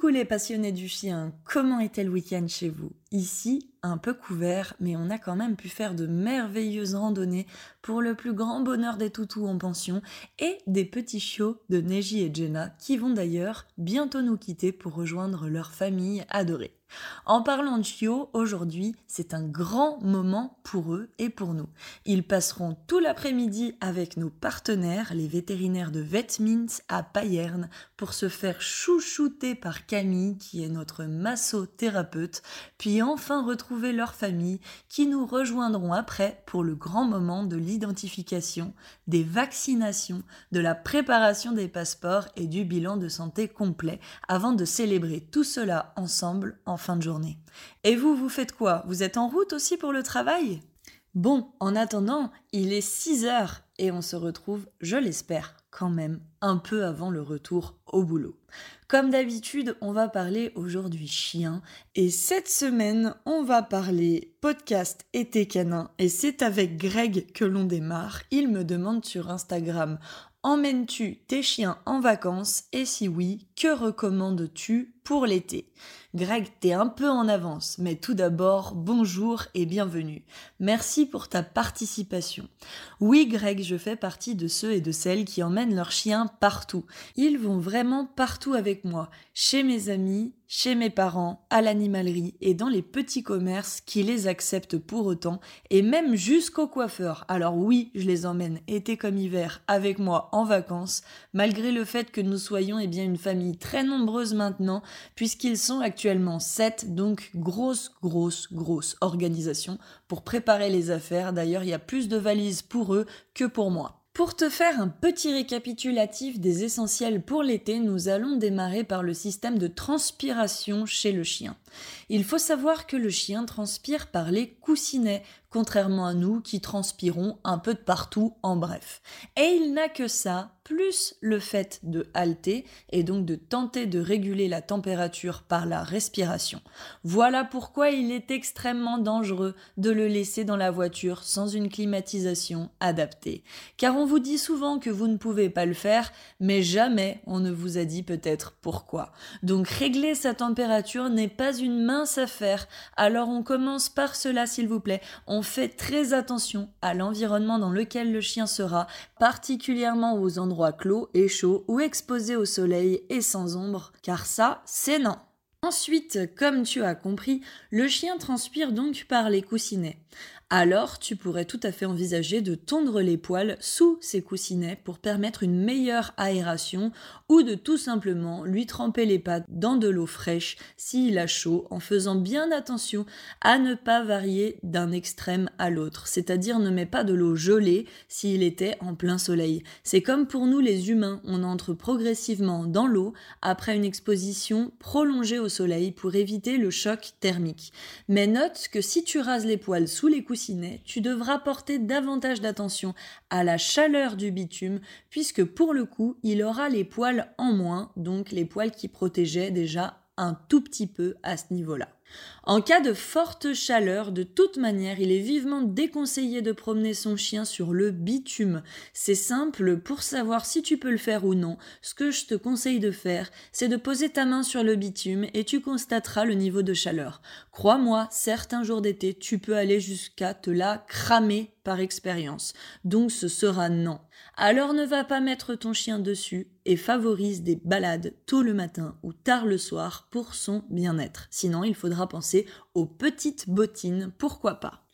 Coucou les passionnés du chien, comment était le week-end chez vous? Ici, un peu couvert, mais on a quand même pu faire de merveilleuses randonnées pour le plus grand bonheur des toutous en pension et des petits chiots de Neji et Jenna qui vont d'ailleurs bientôt nous quitter pour rejoindre leur famille adorée. En parlant de chiots, aujourd'hui, c'est un grand moment pour eux et pour nous. Ils passeront tout l'après-midi avec nos partenaires, les vétérinaires de Vetmint à Payerne, pour se faire chouchouter par Camille, qui est notre massothérapeute, puis enfin retrouver leur famille, qui nous rejoindront après pour le grand moment de l'identification, des vaccinations, de la préparation des passeports et du bilan de santé complet, avant de célébrer tout cela ensemble en fin de journée. Et vous, vous faites quoi? Vous êtes en route aussi pour le travail? Bon, en attendant, il est 6 heures et on se retrouve, je l'espère, quand même un peu avant le retour au boulot. Comme d'habitude, on va parler aujourd'hui chien et cette semaine, on va parler podcast été canin et c'est avec Greg que l'on démarre. Il me demande sur Instagram Emmènes-tu tes chiens en vacances? Et si oui, que recommandes-tu pour l'été? Greg, t'es un peu en avance, mais tout d'abord, bonjour et bienvenue. Merci pour ta participation. Oui, Greg, je fais partie de ceux et de celles qui emmènent leurs chiens partout. Ils vont vraiment partout avec moi, chez mes amis, chez mes parents, à l'animalerie et dans les petits commerces qui les acceptent pour autant, et même jusqu'au coiffeur. Alors oui, je les emmène été comme hiver avec moi en vacances, malgré le fait que nous soyons eh bien une famille très nombreuse maintenant, puisqu'ils sont actuellement sept, donc grosse, grosse, grosse organisation pour préparer les affaires. D'ailleurs, il y a plus de valises pour eux que pour moi. Pour te faire un petit récapitulatif des essentiels pour l'été, nous allons démarrer par le système de transpiration chez le chien. Il faut savoir que le chien transpire par les coussinets, contrairement à nous qui transpirons un peu de partout en bref. Et il n'a que ça, plus le fait de halter et donc de tenter de réguler la température par la respiration. Voilà pourquoi il est extrêmement dangereux de le laisser dans la voiture sans une climatisation adaptée. Car on vous dit souvent que vous ne pouvez pas le faire, mais jamais on ne vous a dit peut-être pourquoi. Donc régler sa température n'est pas une mince affaire, alors on commence par cela s'il vous plaît. On fait très attention à l'environnement dans lequel le chien sera, particulièrement aux endroits clos et chauds ou exposés au soleil et sans ombre, car ça, c'est non. Ensuite, comme tu as compris, le chien transpire donc par les coussinets alors tu pourrais tout à fait envisager de tondre les poils sous ces coussinets pour permettre une meilleure aération ou de tout simplement lui tremper les pattes dans de l'eau fraîche s'il a chaud en faisant bien attention à ne pas varier d'un extrême à l'autre, c'est-à-dire ne mets pas de l'eau gelée s'il était en plein soleil. C'est comme pour nous les humains, on entre progressivement dans l'eau après une exposition prolongée au soleil pour éviter le choc thermique. Mais note que si tu rases les poils sous les coussinets, tu devras porter davantage d'attention à la chaleur du bitume, puisque pour le coup, il aura les poils en moins, donc les poils qui protégeaient déjà un tout petit peu à ce niveau-là. En cas de forte chaleur, de toute manière, il est vivement déconseillé de promener son chien sur le bitume. C'est simple, pour savoir si tu peux le faire ou non, ce que je te conseille de faire, c'est de poser ta main sur le bitume et tu constateras le niveau de chaleur. Crois-moi, certains jours d'été, tu peux aller jusqu'à te la cramer par expérience. Donc ce sera non. Alors ne va pas mettre ton chien dessus et favorise des balades tôt le matin ou tard le soir pour son bien-être. Sinon, il faudra penser aux petites bottines, pourquoi pas.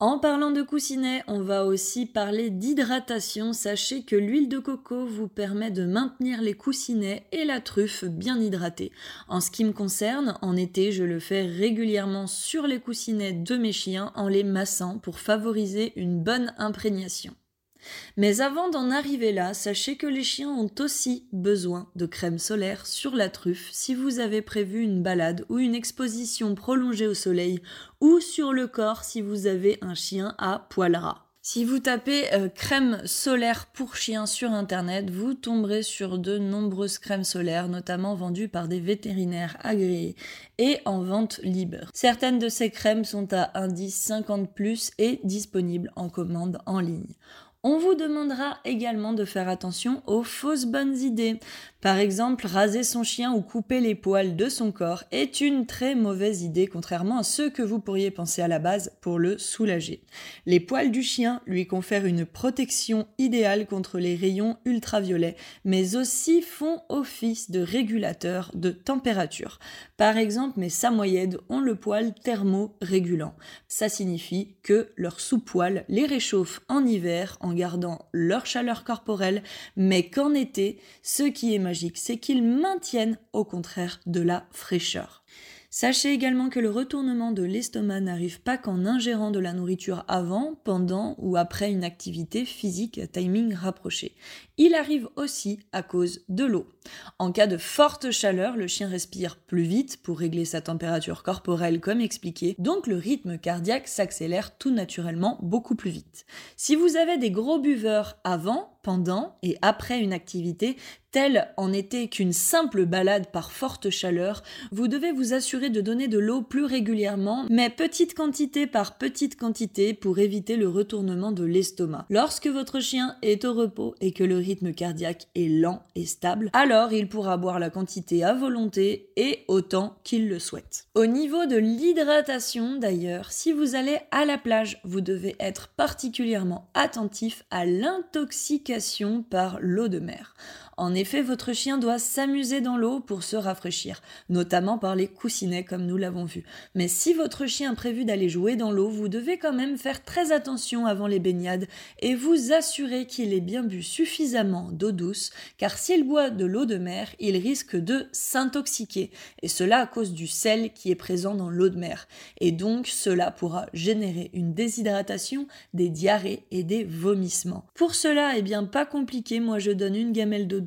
En parlant de coussinet, on va aussi parler d'hydratation. Sachez que l'huile de coco vous permet de maintenir les coussinets et la truffe bien hydratés. En ce qui me concerne, en été, je le fais régulièrement sur les coussinets de mes chiens en les massant pour favoriser une bonne imprégnation. Mais avant d'en arriver là, sachez que les chiens ont aussi besoin de crème solaire sur la truffe si vous avez prévu une balade ou une exposition prolongée au soleil ou sur le corps si vous avez un chien à poil ras. Si vous tapez euh, crème solaire pour chien sur internet, vous tomberez sur de nombreuses crèmes solaires, notamment vendues par des vétérinaires agréés et en vente libre. Certaines de ces crèmes sont à indice 50 plus et disponibles en commande en ligne. On vous demandera également de faire attention aux fausses bonnes idées. Par exemple, raser son chien ou couper les poils de son corps est une très mauvaise idée contrairement à ce que vous pourriez penser à la base pour le soulager. Les poils du chien lui confèrent une protection idéale contre les rayons ultraviolets, mais aussi font office de régulateur de température. Par exemple, mes samoyèdes ont le poil thermorégulant. Ça signifie que leur sous-poil les réchauffe en hiver en gardant leur chaleur corporelle, mais qu'en été, ce qui est c'est qu'ils maintiennent au contraire de la fraîcheur. Sachez également que le retournement de l'estomac n'arrive pas qu'en ingérant de la nourriture avant, pendant ou après une activité physique timing rapproché. Il arrive aussi à cause de l'eau. En cas de forte chaleur, le chien respire plus vite pour régler sa température corporelle comme expliqué, donc le rythme cardiaque s'accélère tout naturellement beaucoup plus vite. Si vous avez des gros buveurs avant, pendant et après une activité, telle en été qu'une simple balade par forte chaleur, vous devez vous assurer de donner de l'eau plus régulièrement, mais petite quantité par petite quantité pour éviter le retournement de l'estomac. Lorsque votre chien est au repos et que le rythme cardiaque est lent et stable, alors il pourra boire la quantité à volonté et autant qu'il le souhaite. Au niveau de l'hydratation d'ailleurs, si vous allez à la plage, vous devez être particulièrement attentif à l'intoxication par l'eau de mer. En effet, votre chien doit s'amuser dans l'eau pour se rafraîchir, notamment par les coussinets comme nous l'avons vu. Mais si votre chien a prévu d'aller jouer dans l'eau, vous devez quand même faire très attention avant les baignades et vous assurer qu'il ait bien bu suffisamment d'eau douce, car s'il boit de l'eau de mer, il risque de s'intoxiquer, et cela à cause du sel qui est présent dans l'eau de mer. Et donc cela pourra générer une déshydratation, des diarrhées et des vomissements. Pour cela, eh bien pas compliqué, moi je donne une gamelle d'eau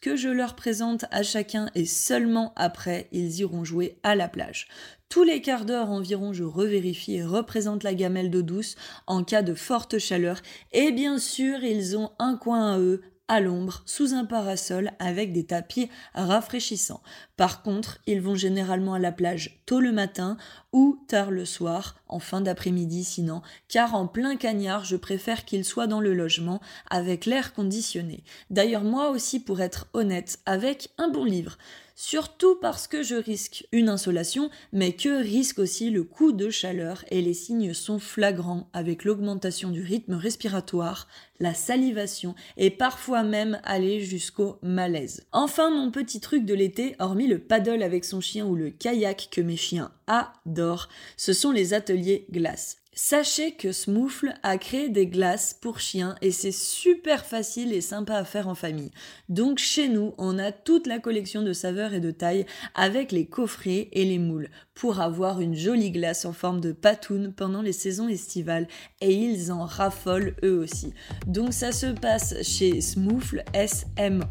que je leur présente à chacun et seulement après ils iront jouer à la plage. Tous les quarts d'heure environ, je revérifie et représente la gamelle d'eau douce en cas de forte chaleur. Et bien sûr, ils ont un coin à eux à l'ombre, sous un parasol, avec des tapis rafraîchissants. Par contre, ils vont généralement à la plage tôt le matin ou tard le soir, en fin d'après-midi sinon, car en plein cagnard, je préfère qu'ils soient dans le logement avec l'air conditionné. D'ailleurs, moi aussi, pour être honnête, avec un bon livre surtout parce que je risque une insolation, mais que risque aussi le coup de chaleur et les signes sont flagrants avec l'augmentation du rythme respiratoire, la salivation et parfois même aller jusqu'au malaise. Enfin, mon petit truc de l'été, hormis le paddle avec son chien ou le kayak que mes chiens adorent, ce sont les ateliers glace. Sachez que Smoufle a créé des glaces pour chiens et c'est super facile et sympa à faire en famille. Donc chez nous, on a toute la collection de saveurs et de tailles avec les coffrets et les moules pour avoir une jolie glace en forme de patoune pendant les saisons estivales et ils en raffolent eux aussi. Donc ça se passe chez Smoufle, S-M-O-O-F-L.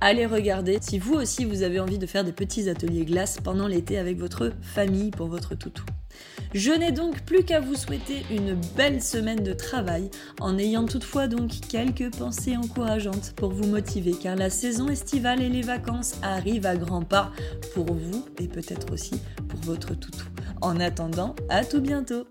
Allez regarder si vous aussi vous avez envie de faire des petits ateliers glace pendant l'été avec votre famille pour votre toutou. Je n'ai donc plus qu'à vous souhaiter une belle semaine de travail, en ayant toutefois donc quelques pensées encourageantes pour vous motiver, car la saison estivale et les vacances arrivent à grands pas pour vous et peut-être aussi pour votre toutou. En attendant, à tout bientôt